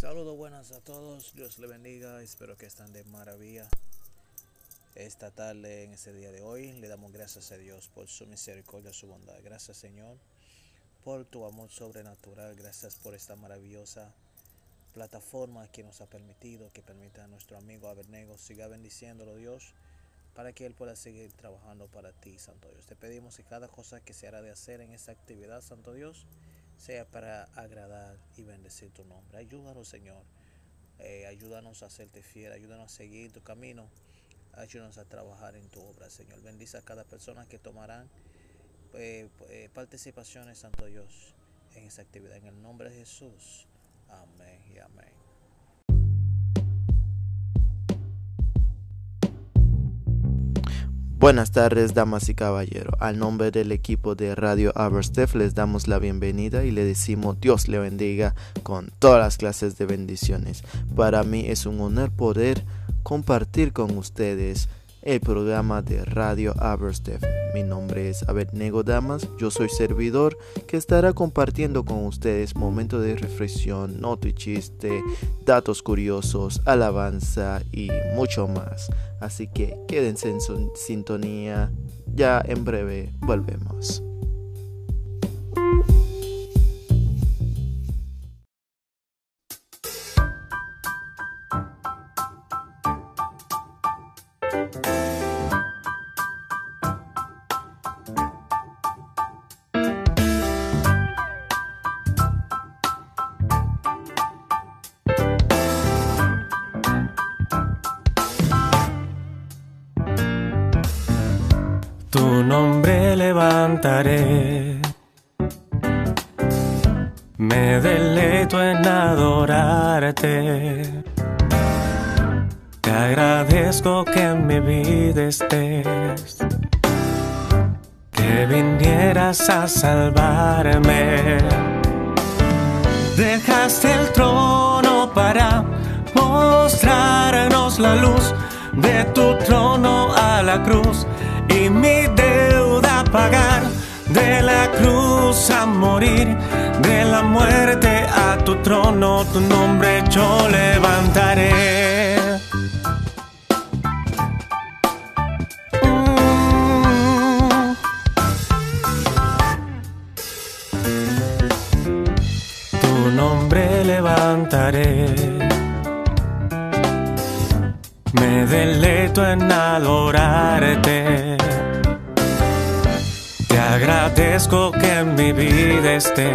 Saludos buenas a todos, Dios le bendiga, espero que estén de maravilla. Esta tarde, en este día de hoy, le damos gracias a Dios por su misericordia, su bondad. Gracias Señor por tu amor sobrenatural, gracias por esta maravillosa plataforma que nos ha permitido, que permita a nuestro amigo Abernego siga bendiciéndolo Dios, para que Él pueda seguir trabajando para ti, Santo Dios. Te pedimos que cada cosa que se hará de hacer en esta actividad, Santo Dios, sea para agradar y bendecir tu nombre. Ayúdanos, Señor. Eh, ayúdanos a hacerte fiel, ayúdanos a seguir tu camino, ayúdanos a trabajar en tu obra, Señor. Bendice a cada persona que tomarán eh, eh, participaciones, Santo Dios, en esta actividad. En el nombre de Jesús. Amén y amén. Buenas tardes, damas y caballeros. Al nombre del equipo de Radio Aberstef les damos la bienvenida y le decimos Dios le bendiga con todas las clases de bendiciones. Para mí es un honor poder compartir con ustedes el programa de Radio Aberstef. Mi nombre es Abednego Damas, yo soy servidor que estará compartiendo con ustedes momentos de reflexión, noto y chiste, datos curiosos, alabanza y mucho más. Así que quédense en su sintonía, ya en breve volvemos. Me deleito en adorarte. Te agradezco que en mi vida estés. Que vinieras a salvarme. Dejaste el trono para mostrarnos la luz de tu trono a la cruz y mi pagar, de la cruz a morir, de la muerte a tu trono, tu nombre yo levantaré. Mm. Tu nombre levantaré. Me deleito en adorarte. Que en mi vida esté.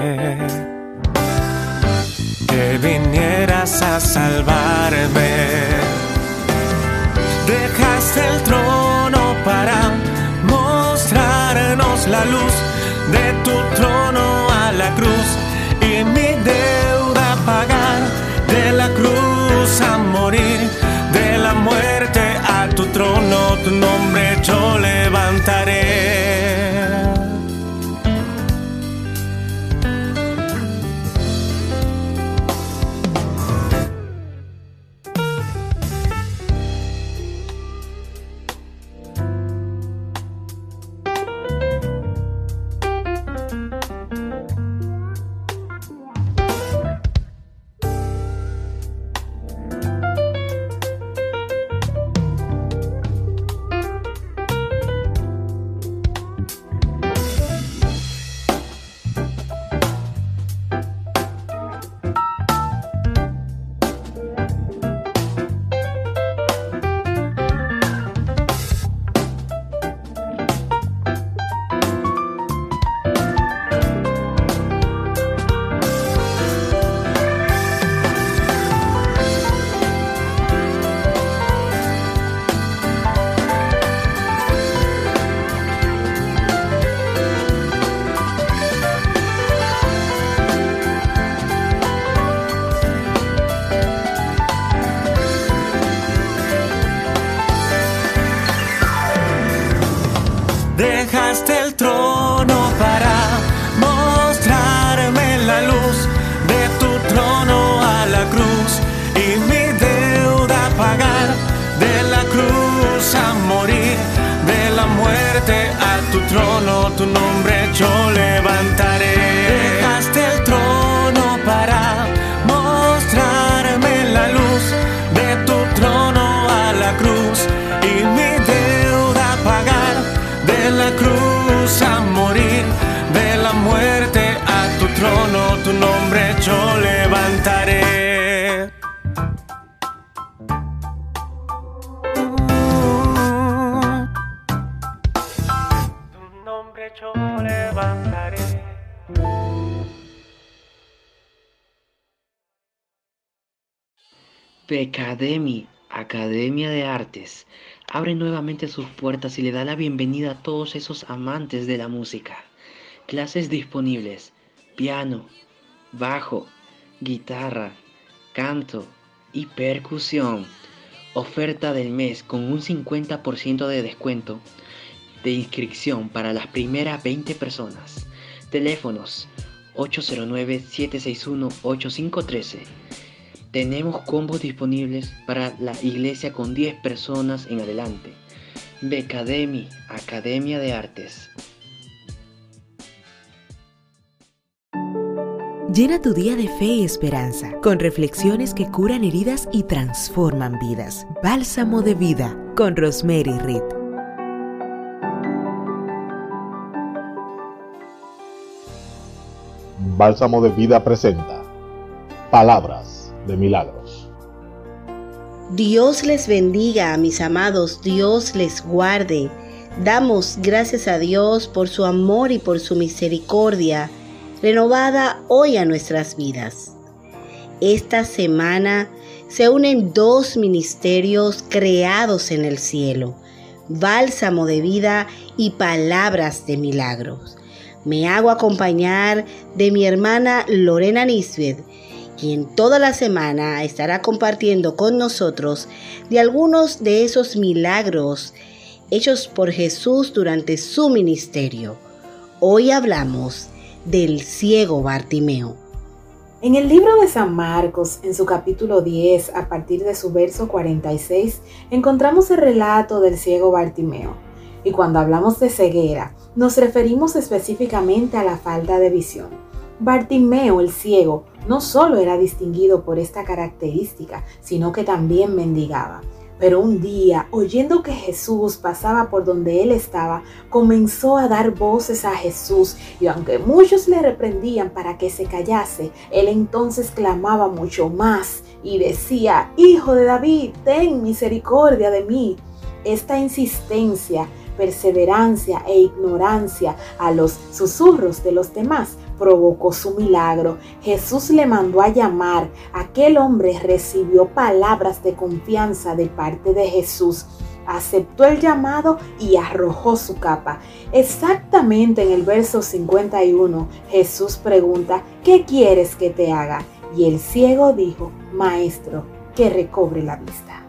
Que vinieras a salvarme. Dejaste el trono para mostrarnos la luz de tu trono a la cruz y mi deuda pagar de la cruz a morir de la muerte a tu trono, tu nombre yo levantaré. Tu nombre yo levantaré Becademy, Academia de Artes, abre nuevamente sus puertas y le da la bienvenida a todos esos amantes de la música. Clases disponibles, piano, bajo, guitarra, canto y percusión. Oferta del mes con un 50% de descuento de inscripción para las primeras 20 personas. Teléfonos 809-761-8513 tenemos combos disponibles para la iglesia con 10 personas en adelante. Becademy, Academia de Artes. Llena tu día de fe y esperanza con reflexiones que curan heridas y transforman vidas. Bálsamo de vida con Rosemary Reed. Bálsamo de vida presenta palabras de milagros. Dios les bendiga, mis amados, Dios les guarde. Damos gracias a Dios por su amor y por su misericordia renovada hoy a nuestras vidas. Esta semana se unen dos ministerios creados en el cielo, bálsamo de vida y palabras de milagros. Me hago acompañar de mi hermana Lorena Nisbet quien toda la semana estará compartiendo con nosotros de algunos de esos milagros hechos por Jesús durante su ministerio. Hoy hablamos del ciego Bartimeo. En el libro de San Marcos, en su capítulo 10, a partir de su verso 46, encontramos el relato del ciego Bartimeo. Y cuando hablamos de ceguera, nos referimos específicamente a la falta de visión. Bartimeo el ciego no solo era distinguido por esta característica, sino que también mendigaba. Pero un día, oyendo que Jesús pasaba por donde él estaba, comenzó a dar voces a Jesús y aunque muchos le reprendían para que se callase, él entonces clamaba mucho más y decía, Hijo de David, ten misericordia de mí. Esta insistencia, perseverancia e ignorancia a los susurros de los demás provocó su milagro. Jesús le mandó a llamar. Aquel hombre recibió palabras de confianza de parte de Jesús aceptó el llamado y arrojó su capa. Exactamente en el verso 51, Jesús pregunta, ¿qué quieres que te haga? Y el ciego dijo, Maestro, que recobre la vista.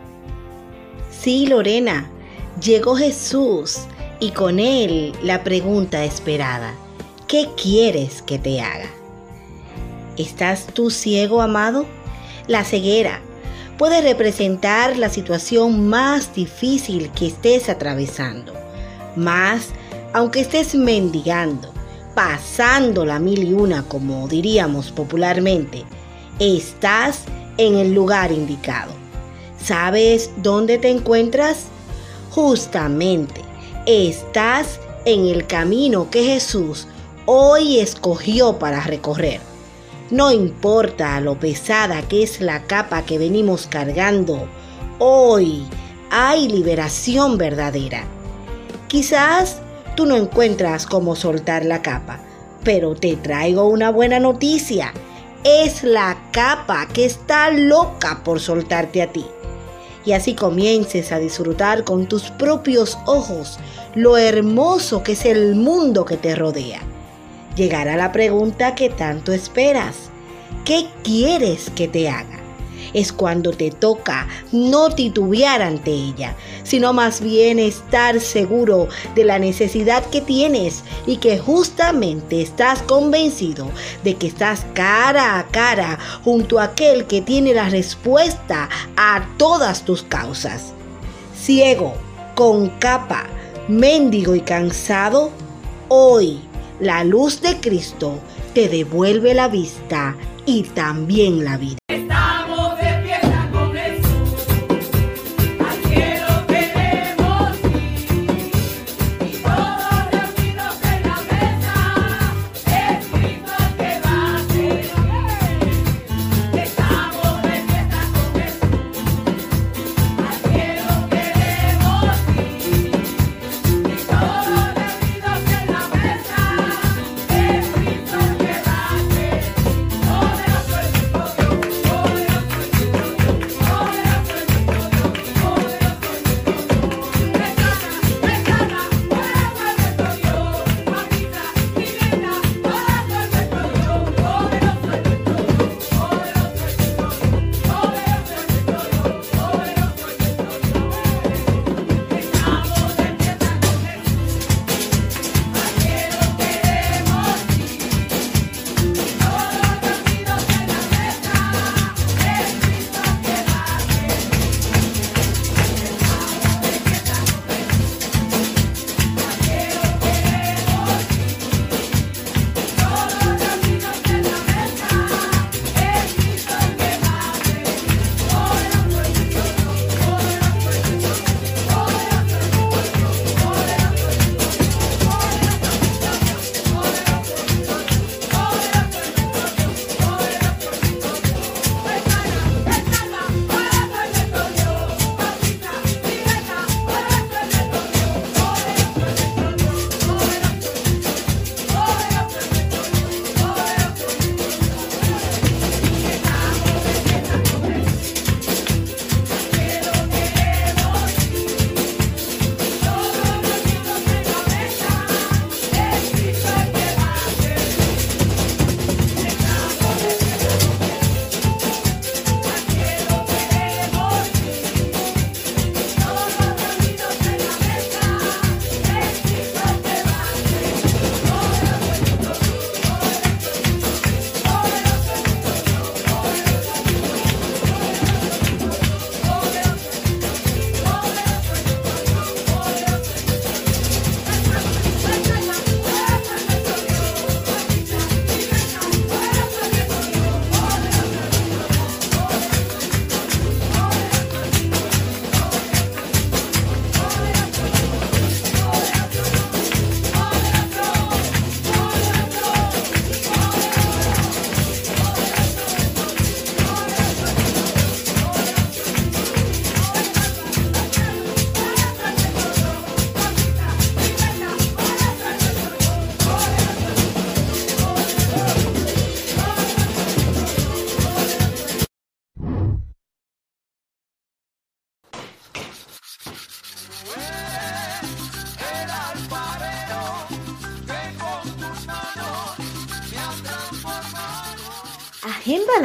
Sí, Lorena, llegó Jesús y con él la pregunta esperada. ¿Qué quieres que te haga? ¿Estás tú ciego, amado? La ceguera puede representar la situación más difícil que estés atravesando. Más, aunque estés mendigando, pasando la mil y una, como diríamos popularmente, estás en el lugar indicado. ¿Sabes dónde te encuentras? Justamente, estás en el camino que Jesús hoy escogió para recorrer. No importa lo pesada que es la capa que venimos cargando, hoy hay liberación verdadera. Quizás tú no encuentras cómo soltar la capa, pero te traigo una buena noticia. Es la capa que está loca por soltarte a ti. Y así comiences a disfrutar con tus propios ojos lo hermoso que es el mundo que te rodea llegará la pregunta que tanto esperas. ¿Qué quieres que te haga? Es cuando te toca no titubear ante ella, sino más bien estar seguro de la necesidad que tienes y que justamente estás convencido de que estás cara a cara junto a aquel que tiene la respuesta a todas tus causas. Ciego, con capa, mendigo y cansado, hoy la luz de Cristo te devuelve la vista y también la vida.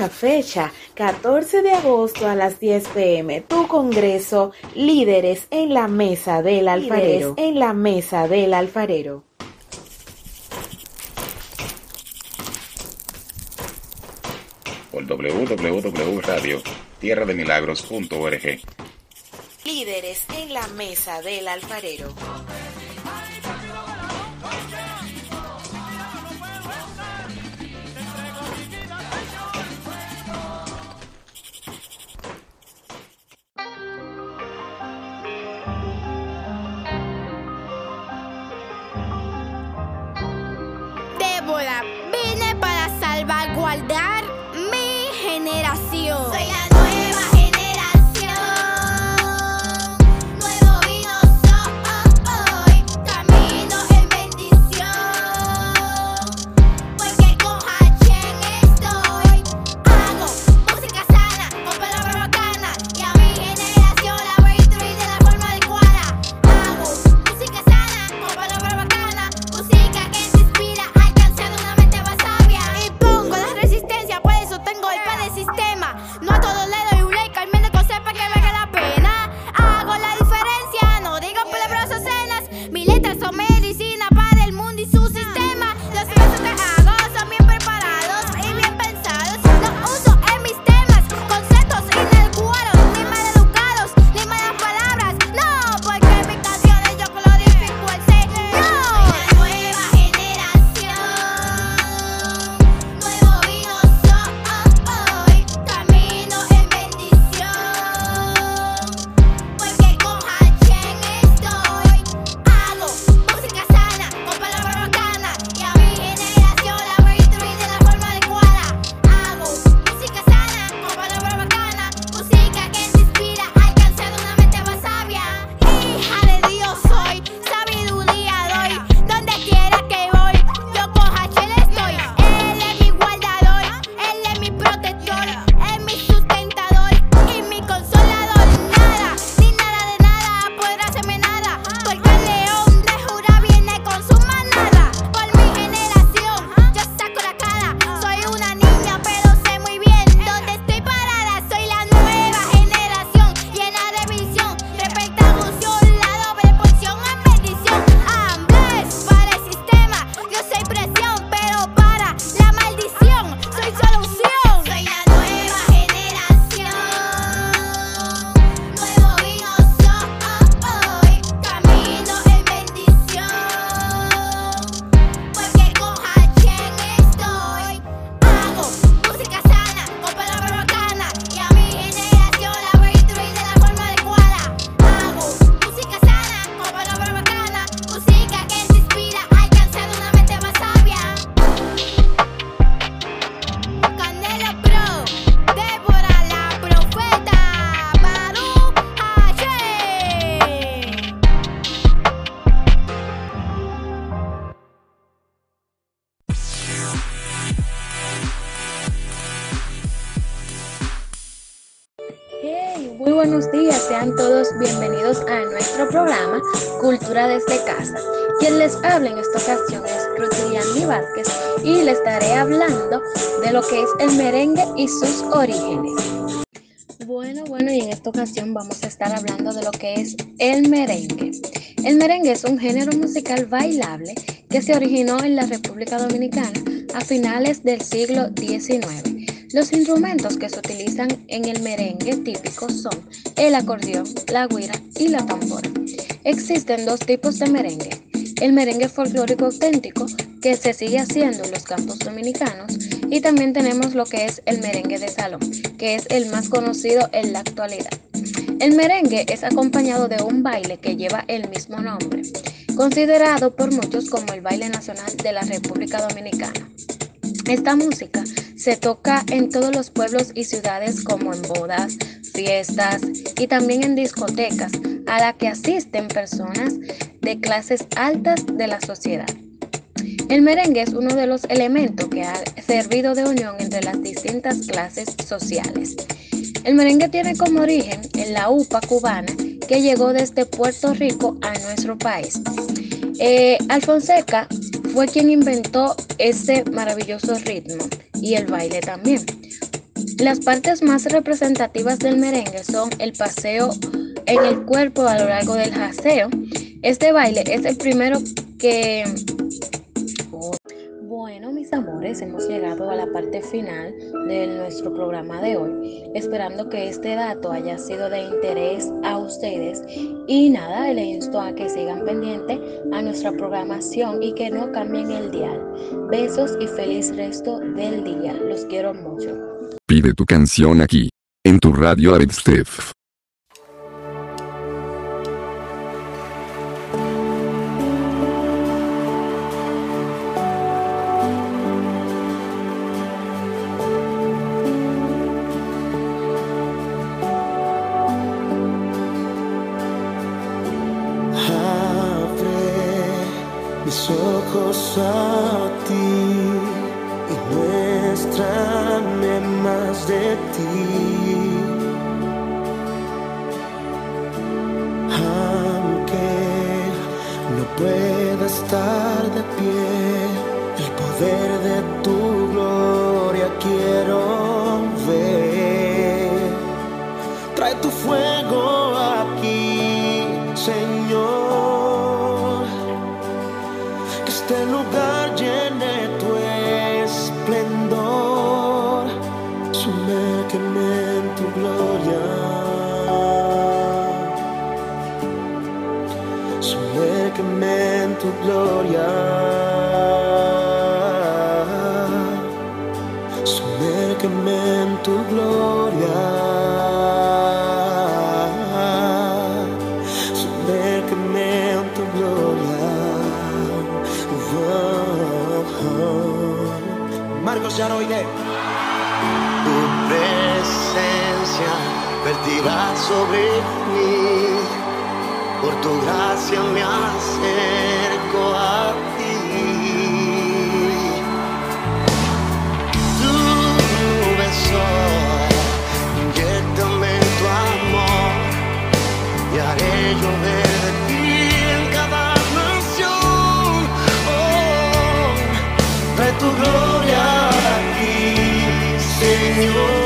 La fecha, 14 de agosto a las 10 pm, tu congreso Líderes en la Mesa del Alfarero. en la Mesa del Alfarero. Por Líderes en la Mesa del Alfarero. Y sus orígenes. Bueno, bueno, y en esta ocasión vamos a estar hablando de lo que es el merengue. El merengue es un género musical bailable que se originó en la República Dominicana a finales del siglo XIX. Los instrumentos que se utilizan en el merengue típico son el acordeón, la guira y la tambora. Existen dos tipos de merengue. El merengue folclórico auténtico, que se sigue haciendo en los campos dominicanos, y también tenemos lo que es el merengue de salón, que es el más conocido en la actualidad. El merengue es acompañado de un baile que lleva el mismo nombre, considerado por muchos como el baile nacional de la República Dominicana. Esta música se toca en todos los pueblos y ciudades como en bodas, fiestas y también en discotecas a la que asisten personas de clases altas de la sociedad. El merengue es uno de los elementos que ha servido de unión entre las distintas clases sociales. El merengue tiene como origen en la UPA cubana que llegó desde Puerto Rico a nuestro país. Eh, Alfonseca fue quien inventó ese maravilloso ritmo y el baile también. Las partes más representativas del merengue son el paseo en el cuerpo a lo largo del jaseo. Este baile es el primero que bueno, mis amores, hemos llegado a la parte final de nuestro programa de hoy, esperando que este dato haya sido de interés a ustedes y nada, le insto a que sigan pendientes a nuestra programación y que no cambien el dial. Besos y feliz resto del día. Los quiero mucho. Pide tu canción aquí, en tu radio Steph. Ti. Aunque no pueda estar de pie, el poder de tu gloria quiero gloria, sumérgeme en tu gloria. Sumérgeme en tu gloria. Marcos Yaroide. Tu presencia vertirá sobre mí. Por tu gracia me acerco Señor.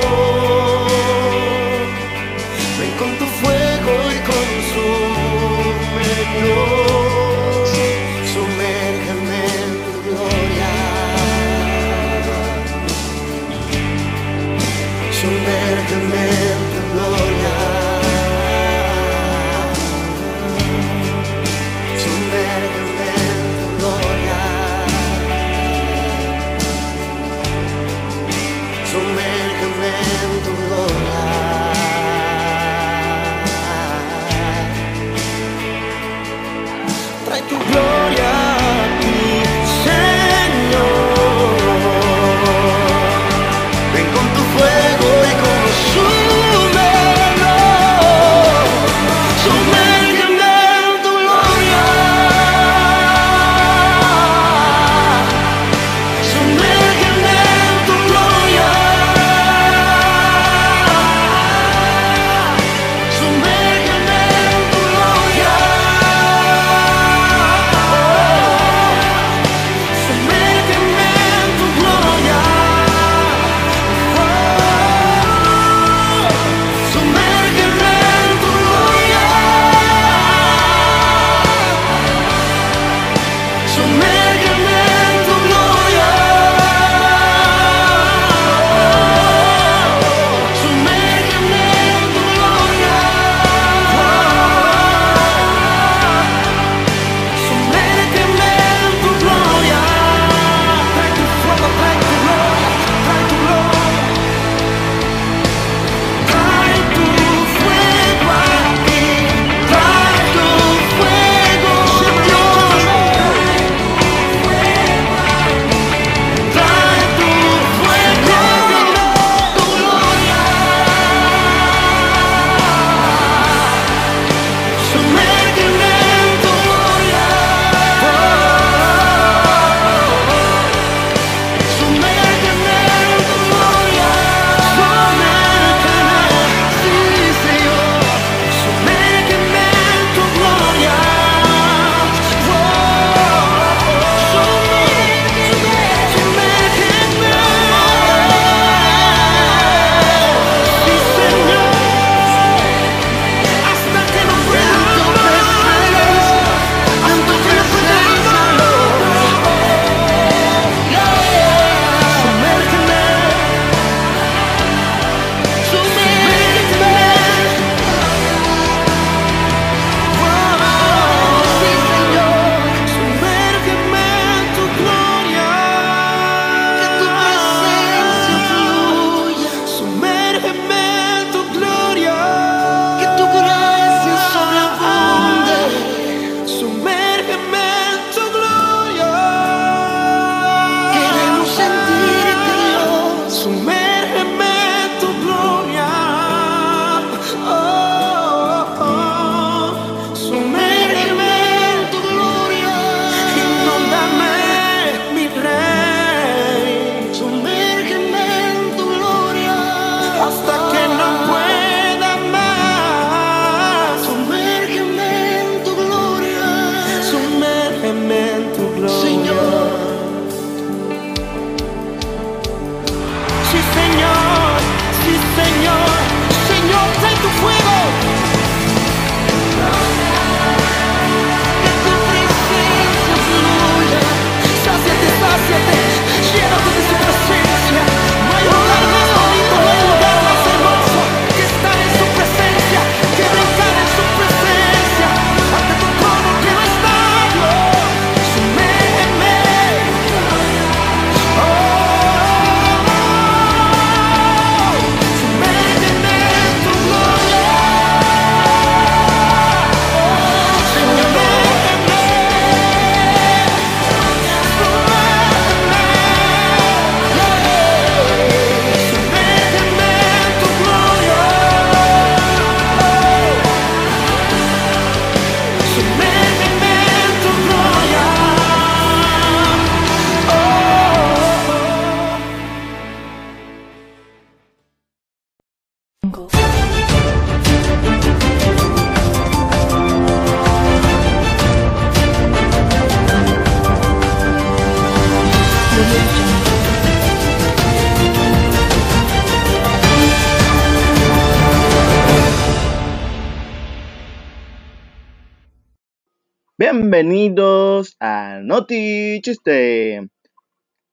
Bienvenidos a Noti Chiste.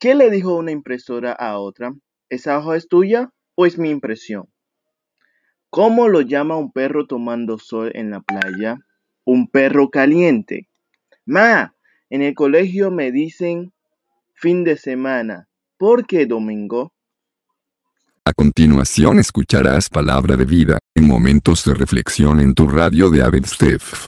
¿Qué le dijo una impresora a otra? ¿Esa hoja es tuya o es mi impresión? ¿Cómo lo llama un perro tomando sol en la playa? Un perro caliente. Ma, en el colegio me dicen fin de semana. ¿Por qué domingo? A continuación escucharás Palabra de Vida, en momentos de reflexión en tu radio de Abedstef.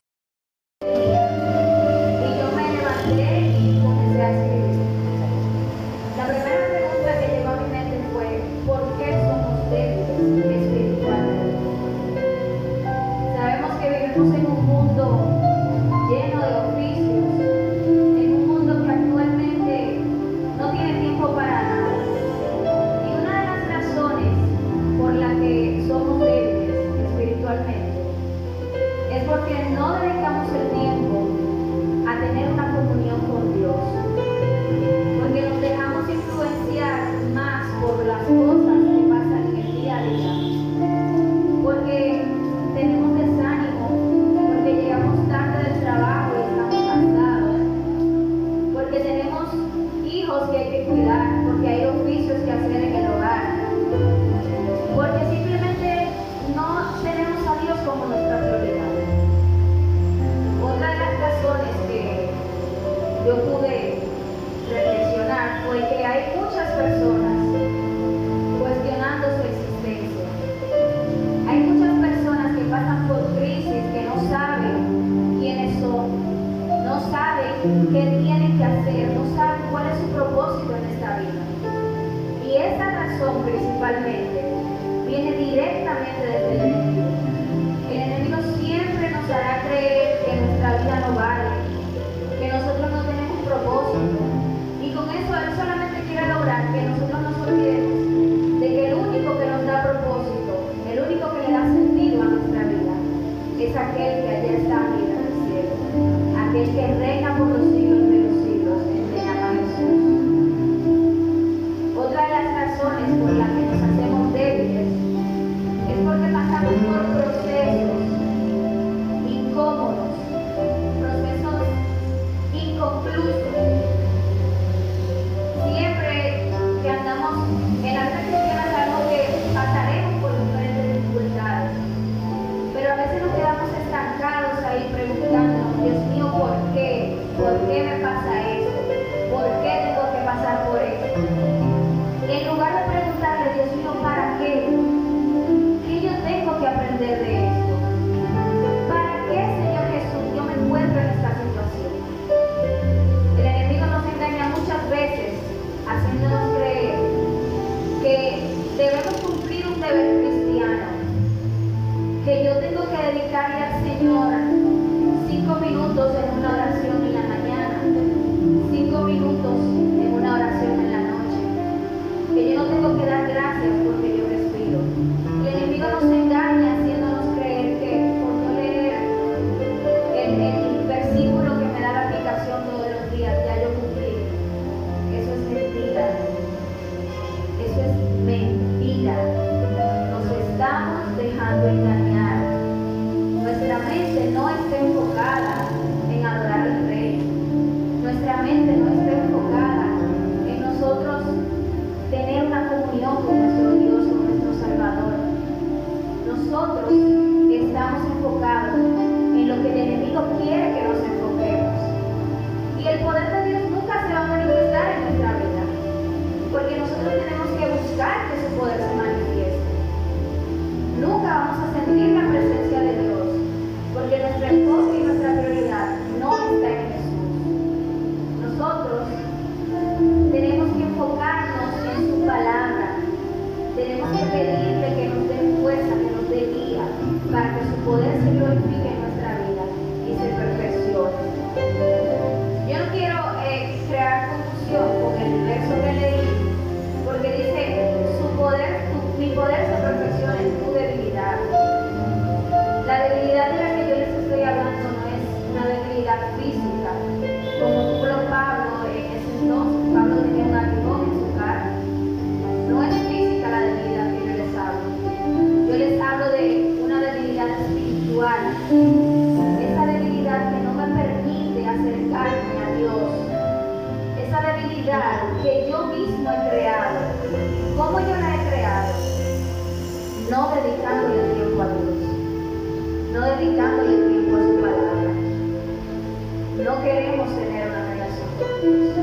queremos tener una relación con Dios.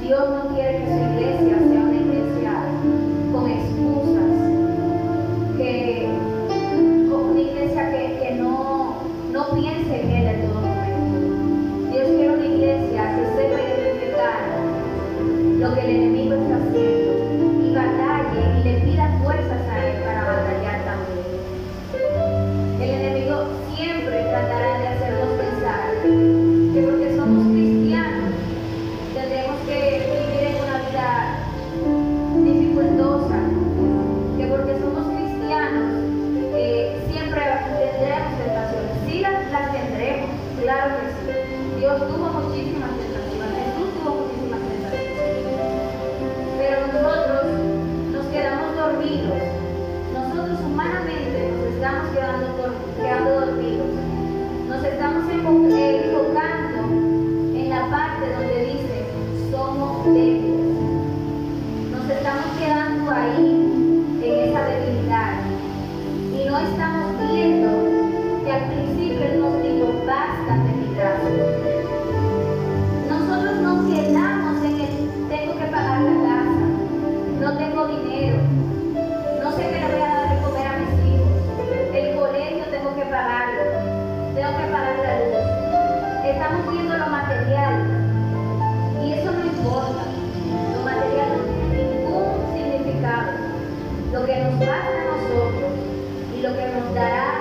Dios no quiere que se Y eso no importa. Lo material no tiene ningún significado. Lo que nos basta a nosotros y lo que nos dará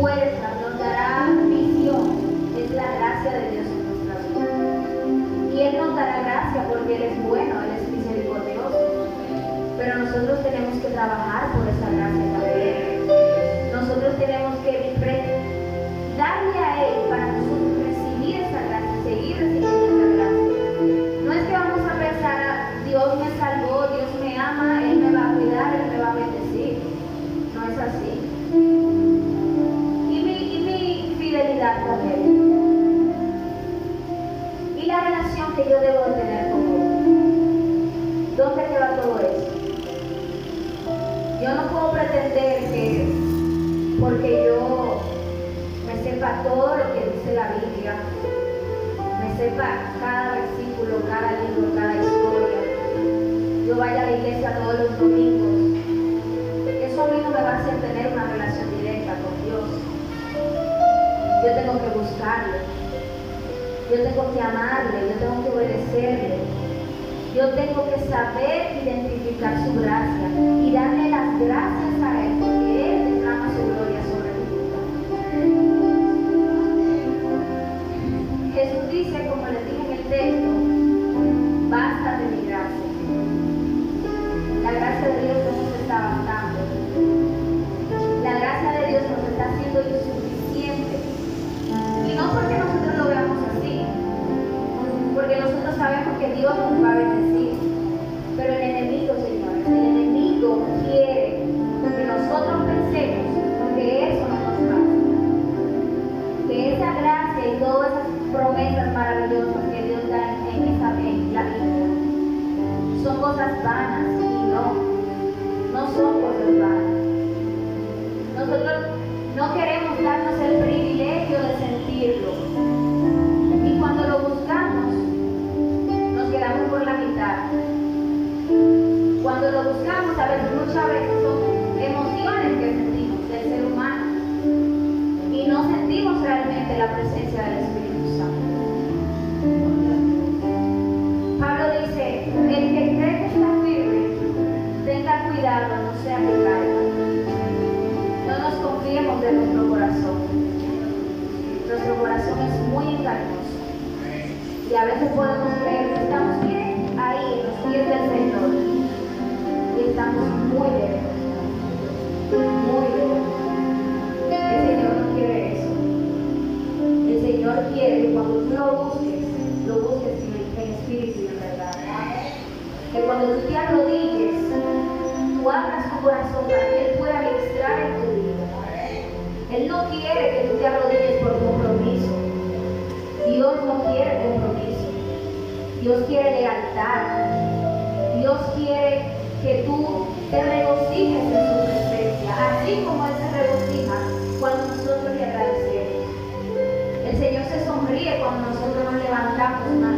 fuerza, nos dará visión, es la gracia de Dios en nuestra vida. Y Él nos dará gracia porque Él es bueno, Él es misericordioso. Pero nosotros tenemos que trabajar todo lo que dice la Biblia, me sepa cada versículo, cada libro, cada historia. Yo vaya a la iglesia todos los domingos. Eso a mí no me va a hacer tener una relación directa con Dios. Yo tengo que buscarle. Yo tengo que amarle, yo tengo que obedecerle. Yo tengo que saber identificar su gracia y darle las gracias Cristo é como arrodilles o abras tu corazón para que Él pueda ministrar en tu vida. Él no quiere que tú te arrodilles por compromiso. Dios no quiere compromiso. Dios quiere lealtad. Dios quiere que tú te regocijes en su presencia, así como Él se regocija cuando nosotros le agradecemos. El Señor se sonríe cuando nosotros nos levantamos una.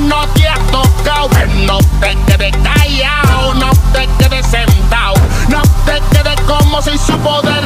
no te ha tocado. No te quedes callado, no te quedes sentado, no te quedes como si su poder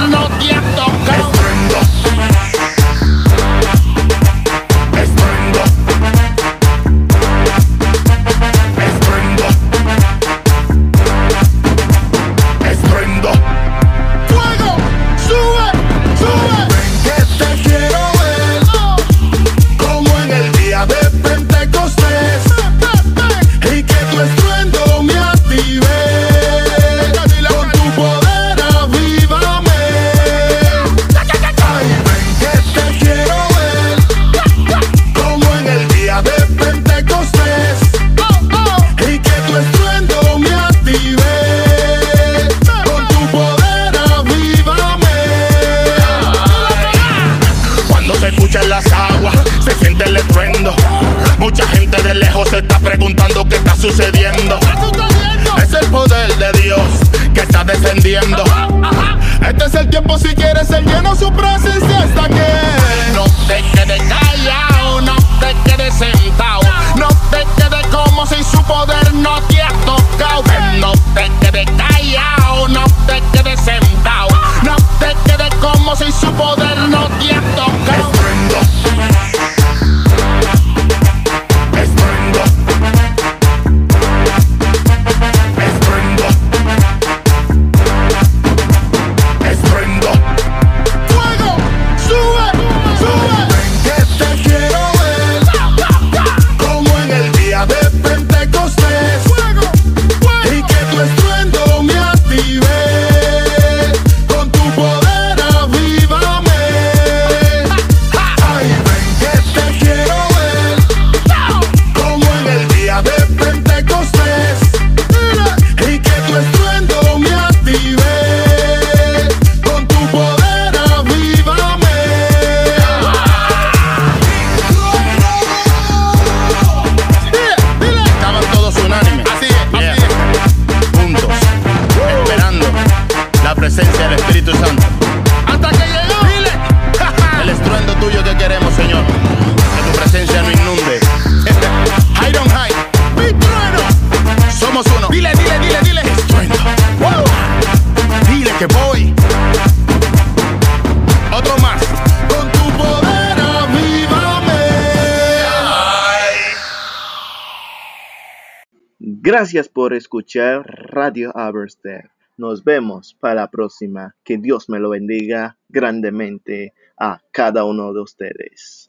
por escuchar Radio Aberstep. Nos vemos para la próxima. Que Dios me lo bendiga grandemente a cada uno de ustedes.